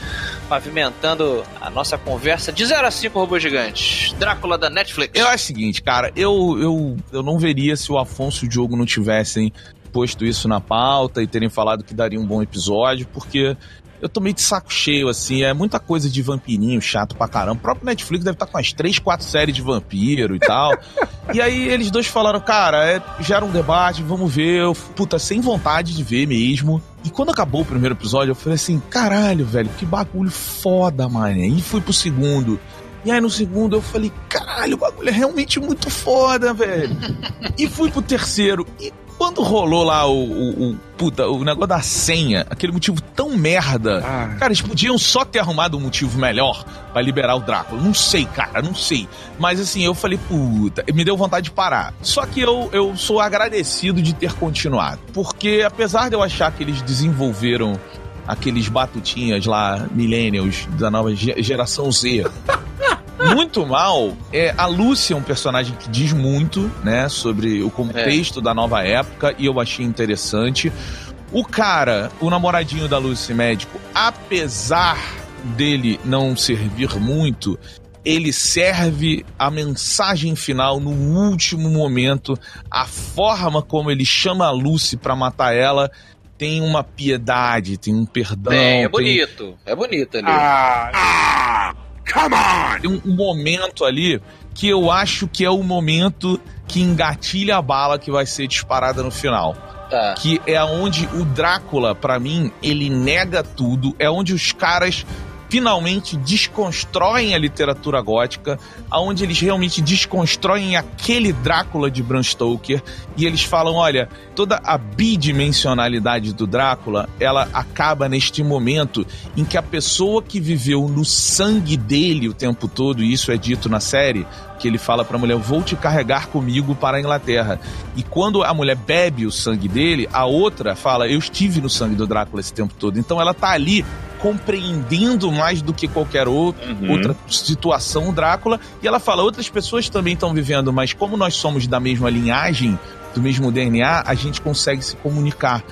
pavimentando a nossa conversa de 0 a 5 robôs gigantes. Drácula da Netflix. Eu acho o seguinte, cara, eu, eu, eu não veria se o Afonso e o Diogo não tivessem posto isso na pauta e terem falado que daria um bom episódio, porque eu tô meio de saco cheio, assim, é muita coisa de vampirinho chato pra caramba. O próprio Netflix deve estar com umas 3, 4 séries de vampiro e tal. e aí eles dois falaram, cara, é, gera um debate, vamos ver. Eu, puta, sem vontade de ver mesmo. E quando acabou o primeiro episódio, eu falei assim, caralho, velho, que bagulho foda, mano. E fui pro segundo. E aí no segundo eu falei, caralho, o bagulho é realmente muito foda, velho. e fui pro terceiro. E Quando rolou lá o, o, o, puta, o negócio da senha, aquele motivo tão merda, Ah. cara, eles podiam só ter arrumado um motivo melhor pra liberar o Drácula. Não sei, cara, não sei. Mas assim, eu falei, puta, me deu vontade de parar. Só que eu, eu sou agradecido de ter continuado. Porque apesar de eu achar que eles desenvolveram aqueles batutinhas lá, millennials, da nova ge- geração Z, muito mal. É, a Lucy é um personagem que diz muito, né, sobre o contexto da nova época e eu achei interessante. O cara, o namoradinho da Lucy médico, apesar dele não servir muito, ele serve a mensagem final no último momento, a forma como ele chama a Lucy pra matar ela tem uma piedade, tem um perdão, Bem, é tem- bonito. É bonito ali. Tem um, um momento ali que eu acho que é o momento que engatilha a bala que vai ser disparada no final. Tá. Que é onde o Drácula, pra mim, ele nega tudo. É onde os caras finalmente desconstroem a literatura gótica, aonde eles realmente desconstroem aquele Drácula de Bram Stoker e eles falam, olha, toda a bidimensionalidade do Drácula, ela acaba neste momento em que a pessoa que viveu no sangue dele o tempo todo, e isso é dito na série, que ele fala pra mulher, vou te carregar comigo para a Inglaterra. E quando a mulher bebe o sangue dele, a outra fala, eu estive no sangue do Drácula esse tempo todo. Então ela tá ali compreendendo mais do que qualquer outro, Uhum. outra situação o Drácula, e ela fala, outras pessoas também estão vivendo, mas como nós somos da mesma linhagem, do mesmo DNA, a gente consegue se comunicar.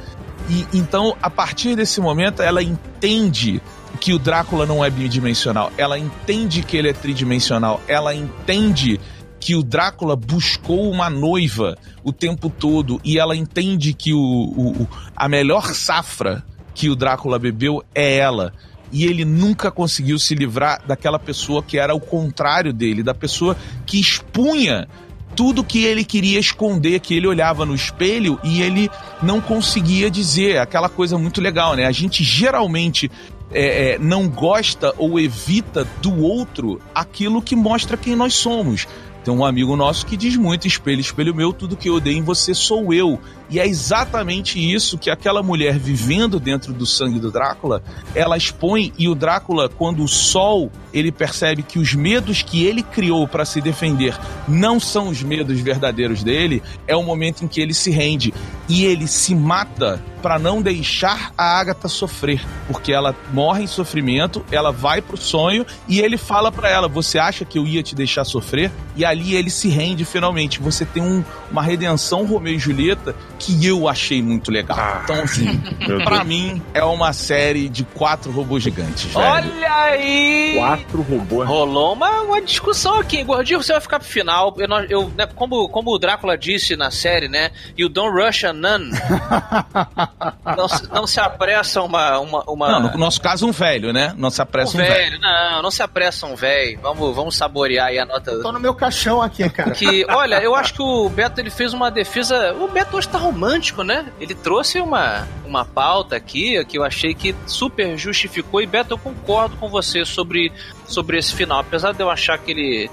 E então, a partir desse momento, ela entende que o Drácula não é bidimensional, ela entende que ele é tridimensional, ela entende que o Drácula buscou uma noiva o tempo todo e ela entende que o- o- a melhor safra que o Drácula bebeu é ela. E ele nunca conseguiu se livrar daquela pessoa que era o contrário dele, da pessoa que expunha tudo que ele queria esconder, que ele olhava no espelho e ele não conseguia dizer. Aquela coisa muito legal, né? A gente geralmente é, é, não gosta ou evita do outro aquilo que mostra quem nós somos. Tem um amigo nosso que diz muito: espelho, espelho meu, tudo que eu odeio em você sou eu. E é exatamente isso que aquela mulher vivendo dentro do sangue do Drácula, ela expõe e o Drácula, quando o sol, ele percebe que os medos que ele criou para se defender não são os medos verdadeiros dele, é o momento em que ele se rende e ele se mata para não deixar a Agatha sofrer, porque ela morre em sofrimento, ela vai pro sonho e ele fala para ela: "Você acha que eu ia te deixar sofrer?" E ali ele se rende finalmente. Você tem um- uma redenção Romeu e Julieta que eu achei muito legal. Ah, então assim, Pra Deus. mim, é uma série de quatro robôs gigantes, velho. Olha aí! Quatro robôs. Rolou uma, uma discussão aqui. Gordinho, você vai ficar pro final. Eu, eu, né, como, como o Drácula disse na série, né? You don't rush a nun. não, se- não se apressa uma. uma, uma Não, no nosso caso, um velho, né? Não se um apressa um velho. velho. Não, não se apressa um velho. Vamos, vamos saborear aí a nota. Tô no meu caixão aqui, cara. Que, olha, eu acho que o Beto ele fez uma defesa. O Beto hoje tá romântico, né? Ele trouxe uma, uma pauta aqui que eu achei que super justificou. E Beto, eu concordo com você sobre, sobre esse final. Apesar de eu achar que ele.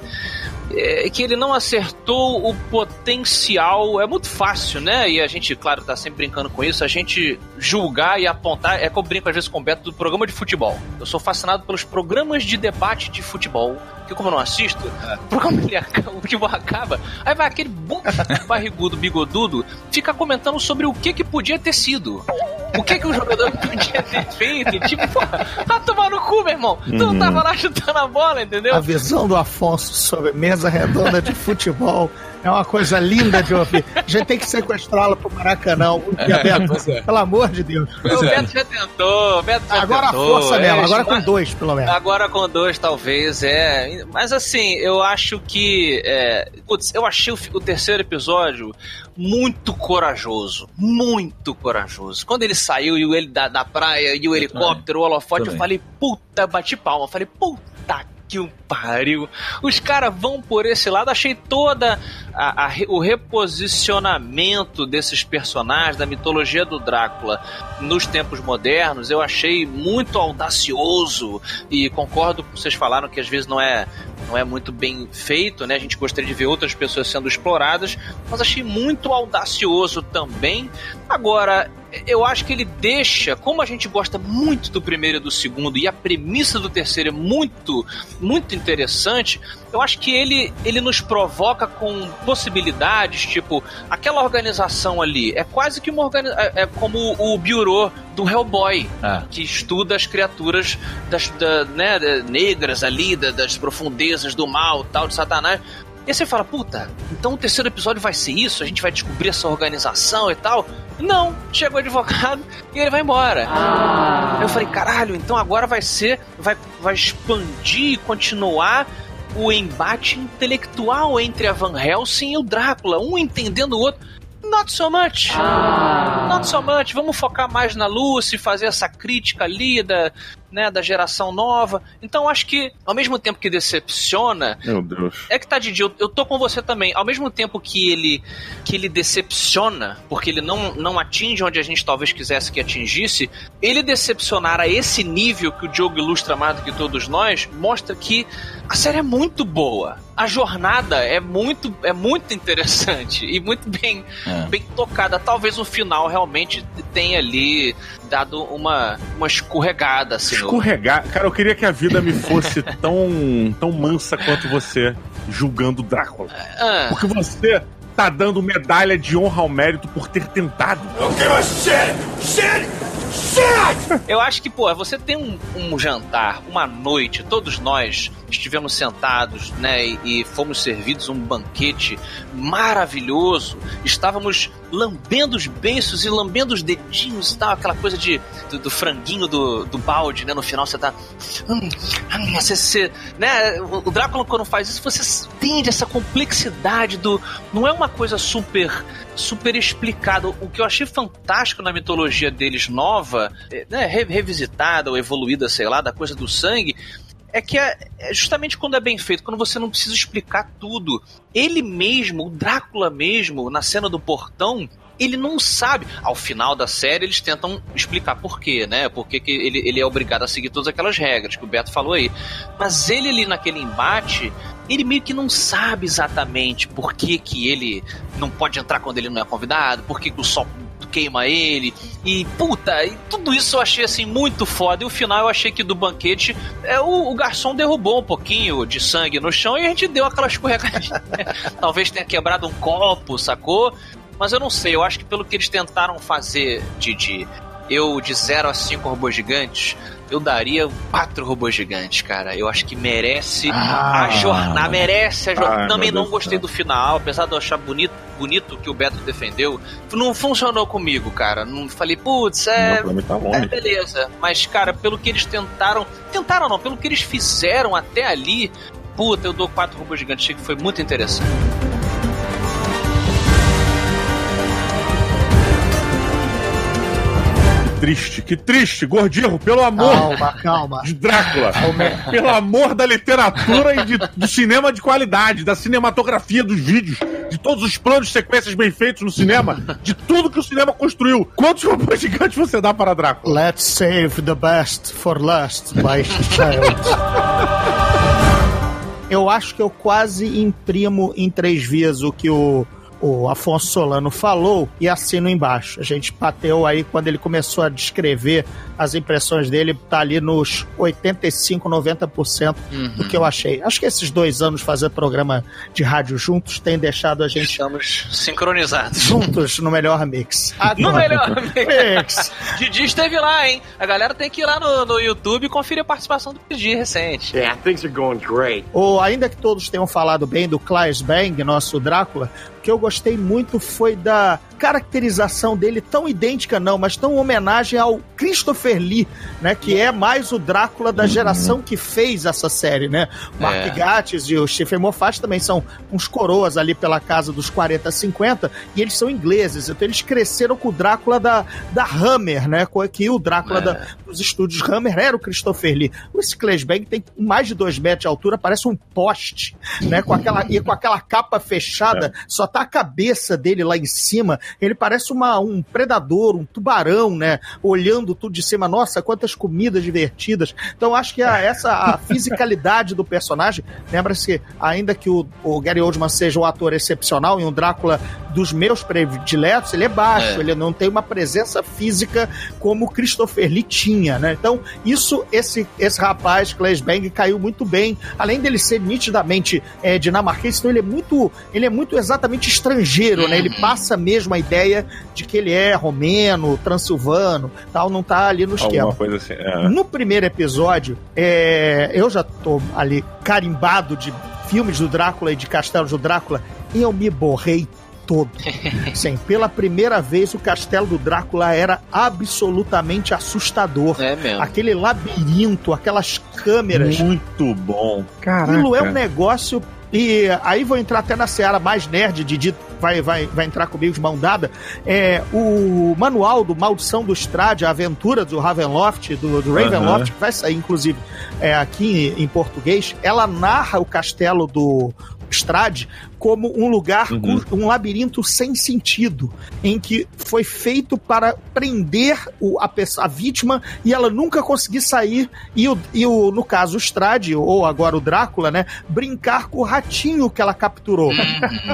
É, que ele não acertou o potencial. É muito fácil, né? E a gente, claro, tá sempre brincando com isso. A gente julgar e apontar. É que eu brinco às vezes com o Beto do programa de futebol. Eu sou fascinado pelos programas de debate de futebol. Que como eu não assisto, o programa ele acaba, o futebol acaba. Aí vai aquele bom barrigudo, bigodudo, fica comentando sobre o que que podia ter sido. O que que o jogador podia ter feito. Tipo, porra, tá tomar no cu, meu irmão. Tu não tava lá chutando a bola, entendeu? A visão do Afonso sobre mesa redonda de futebol é uma coisa linda de ouvir. A gente tem que sequestrá-lo pro Maracanã. Dia, Beto. é. Pelo amor de Deus. Pois o é. Beto já tentou, Beto já Agora a tentou. força é, dela, agora com dois, pelo menos. Agora com dois, talvez, é. Mas assim, eu acho que. É... Putz, eu achei o, o terceiro episódio muito corajoso. Muito corajoso. Quando ele saiu e o ele da, da praia e o helicóptero, o holofote, eu falei, puta, bati palma. Eu falei, puta que um pariu. Os caras vão por esse lado. Achei toda a- a o reposicionamento desses personagens da mitologia do Drácula nos tempos modernos. Eu achei muito audacioso e concordo com vocês falaram que às vezes não é não é muito bem feito, né? A gente gostaria de ver outras pessoas sendo exploradas, mas achei muito audacioso também. Agora, eu acho que ele deixa, como a gente gosta muito do primeiro e do segundo, e a premissa do terceiro é muito, muito interessante, eu acho que ele, ele nos provoca com possibilidades, tipo, aquela organização ali é quase que uma organização. É, é como o Bureau do Hellboy, É. que estuda as criaturas das, da- né, negras ali, da- das profundezas do mal, tal, de Satanás. E aí você fala, puta, então o terceiro episódio vai ser isso? A gente vai descobrir essa organização e tal? Não, chega o advogado e ele vai embora. Eu falei, caralho, então agora vai ser, vai, vai expandir e continuar o embate intelectual entre a Van Helsing e o Drácula, um entendendo o outro. Not so much. Not so much. Vamos focar mais na Lucy, fazer essa crítica ali da, né, da geração nova. Então acho que, ao mesmo tempo que decepciona, Meu Deus. é que tá, Didi, eu, eu tô com você também. Ao mesmo tempo que ele que ele decepciona, porque ele não, não atinge onde a gente talvez quisesse que atingisse, ele decepcionar a esse nível que o Diogo ilustra mais do que todos nós, mostra que a série é muito boa. A jornada é muito, é muito interessante e muito bem, É. bem tocada. Talvez o final realmente tenha ali dado uma, uma escorregada, assim. Escorregar. Cara, eu queria que a vida me fosse tão, tão mansa quanto você julgando o Drácula. Ah. Porque você tá dando medalha de honra ao mérito por ter tentado. Eu acho que, pô, você tem um, um jantar, uma noite, todos nós estivemos sentados, né, e, e fomos servidos um banquete maravilhoso. Estávamos lambendo os beiços e lambendo os dedinhos e tal, aquela coisa de, do, do franguinho do, do balde, né? No final você tá. Hum, hum, você, você, né? O Drácula, quando faz isso, você entende essa complexidade do. Não é uma coisa super super explicado. O que eu achei fantástico na mitologia deles nova, é, né, re- revisitada ou evoluída, sei lá, da coisa do sangue, é que é, é justamente quando é bem feito, quando você não precisa explicar tudo. Ele mesmo, o Drácula mesmo, na cena do portão, ele não sabe. Ao final da série, eles tentam explicar por quê, né? Por que ele, ele é obrigado a seguir todas aquelas regras que o Beto falou aí. Mas ele ali naquele embate, ele meio que não sabe exatamente por que, que ele não pode entrar quando ele não é convidado, por que, que o sol queima ele. E, puta, e tudo isso eu achei assim muito foda. E o final eu achei que do banquete é, o, o garçom derrubou um pouquinho de sangue no chão e a gente deu aquela escorregadinha. Talvez tenha quebrado um copo, sacou? Mas eu não sei, eu acho que pelo que eles tentaram fazer de, de eu de 0 a 5 robôs gigantes, eu daria quatro robôs gigantes, cara. Eu acho que merece Ah. a jornada, merece a jornada. Ai, Também não Deus gostei do final, apesar de eu achar bonito, bonito que o Beto defendeu. Não funcionou comigo, cara. Não falei, putz, é, tá é beleza. Mas, cara, pelo que eles tentaram. Tentaram não, pelo que eles fizeram até ali. Puta, eu dou quatro robôs gigantes. Achei que foi muito interessante. Triste, que triste, gordinho, pelo amor Calma, calma. de Drácula. Pelo amor da literatura e de- do cinema de qualidade, da cinematografia dos vídeos, de todos os planos, sequências bem feitos no cinema, de tudo que o cinema construiu. Quantos robôs gigantes você dá para Drácula? Let's save the best for last, by child. Eu acho que eu quase imprimo em três vias o que o, o Afonso Solano falou e assino embaixo. A gente bateu aí quando ele começou a descrever as impressões dele, tá ali nos 85, 90% do que eu achei. Acho que esses dois anos fazendo programa de rádio juntos tem deixado a gente Estamos sincronizados. juntos no melhor mix. No Agora, melhor mix. Didi esteve lá, hein? A galera tem que ir lá no, no YouTube e conferir a participação do Didi recente. Yeah, things are going great. Ou ainda que todos tenham falado bem do Klaus Bang, nosso Drácula, o que eu gostei muito foi da caracterização dele tão idêntica, não, mas tão homenagem ao Christopher Lee, né? Que é mais o Drácula da geração que fez essa série, né? O Mark É. Gatiss e o Stephen Moffat também são uns coroas ali pela casa dos 40, 50, e eles são ingleses, então eles cresceram com o Drácula da, da Hammer, né? Que o Drácula É. da, dos estúdios Hammer era o Christopher Lee. Esse Clashbang tem mais de dois metros de altura, parece um poste, né? Com aquela, e com aquela capa fechada, só tá a cabeça dele lá em cima. Ele parece uma, um predador, um tubarão, né? Olhando tudo de cima. Nossa, quantas comidas divertidas. Então acho que a, essa a fisicalidade do personagem, lembra-se, ainda que o, o Gary Oldman seja um ator excepcional e um Drácula dos meus prediletos, ele é baixo, É. ele não tem uma presença física como o Christopher Lee tinha, né? Então, isso, esse, esse rapaz, Claes Bang, caiu muito bem. Além dele ser nitidamente é, dinamarquês, então ele é muito, ele é muito exatamente estrangeiro, né? Ele passa mesmo a ideia de que ele é romeno, transilvano, tal, não tá ali no esquema. Alguma coisa assim. É. No primeiro episódio, é, eu já tô ali carimbado de filmes do Drácula e de Castelos do Drácula, e eu me borrei todo. Sim, pela primeira vez o Castelo do Drácula era absolutamente assustador. É mesmo. Aquele labirinto, aquelas câmeras. Muito bom. Aquilo é um Caraca. negócio. E aí vou entrar até na seara mais nerd, Didi vai, vai, vai entrar comigo de mão dada. É, o manual do Maldição do Strade, a aventura do Ravenloft, do, do Ravenloft, que vai sair, inclusive, é, aqui em, em português, ela narra o castelo do Strade como um lugar, Uhum. um labirinto sem sentido, em que foi feito para prender o, a, a vítima e ela nunca conseguir sair. E, o, e o, no caso, o Strade, ou agora o Drácula, né? Brincar com o ratinho que ela capturou.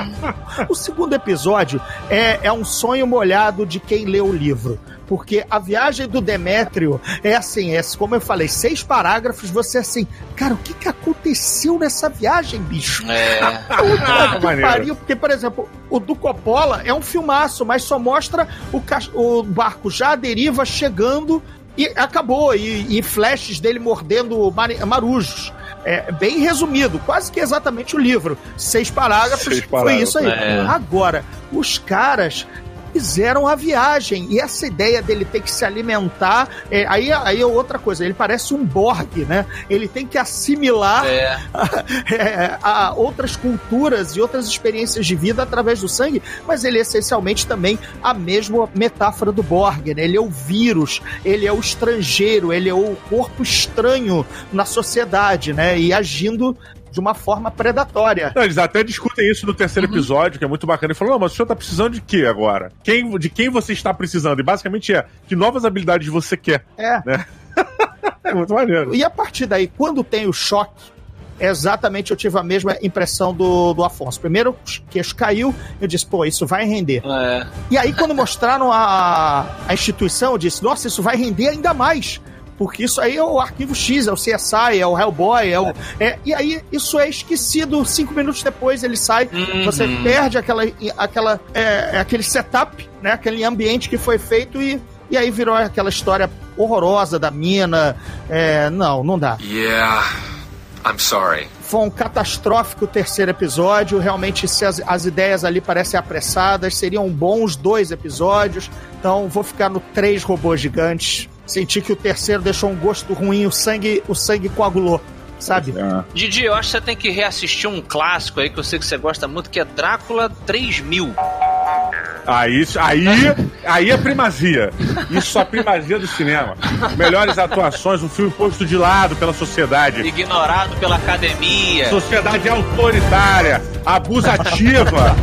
o segundo episódio é, é um sonho molhado de quem lê o livro. Porque a viagem do Demétrio é assim, é, como eu falei, seis parágrafos, você é assim, cara, o que, que aconteceu nessa viagem, bicho? É. Puta que maneiro. pariu, porque, por exemplo, o do Coppola é um filmaço, mas só mostra o, ca- o barco já à deriva chegando e acabou. E, e flashes dele mordendo mari- marujos. É bem resumido, quase que exatamente o livro. Seis parágrafos, Seis foi parágrafos, isso aí. é. Agora, os caras fizeram a viagem e essa ideia dele ter que se alimentar é, aí, aí é outra coisa ele parece um Borg né ele tem que assimilar É. é, a outras culturas e outras experiências de vida através do sangue, mas ele é essencialmente também a mesma metáfora do Borg, né? Ele é o vírus, ele é o estrangeiro, ele é o corpo estranho na sociedade, né? E agindo de uma forma predatória. Não, eles até discutem isso no terceiro Uhum. episódio, que é muito bacana. Ele falou: não, mas o senhor tá precisando de quê agora? Quem, de quem você está precisando? E basicamente é: que novas habilidades você quer? É. É muito maneiro. E a partir daí, quando tem o choque, exatamente eu tive a mesma impressão do, do Afonso. Primeiro, o queixo caiu, eu disse, pô, isso vai render. É. E aí, quando mostraram a, a instituição, eu disse, nossa, isso vai render ainda mais. Porque isso aí é o arquivo X, é o CSI, é o Hellboy, é o. é- e aí, isso é esquecido. Cinco minutos depois ele sai, Uhum. você perde aquela, aquela, é, aquele setup, né? Aquele ambiente que foi feito e, e aí virou aquela história horrorosa da mina. É, não, não dá. Yeah, I'm sorry. Foi um catastrófico terceiro episódio. Realmente, se as, as ideias ali parecem apressadas, seriam bons dois episódios. Então, vou ficar no três robôs gigantes. Senti que o terceiro deixou um gosto ruim, o sangue, o sangue coagulou, sabe? É. Didi, eu acho que você tem que reassistir um clássico aí que eu sei que você gosta muito, que é Drácula 3000. Aí, aí, aí é primazia. Isso é a primazia do cinema. Melhores atuações, um filme posto de lado pela sociedade. Ignorado pela academia. Sociedade autoritária, abusativa.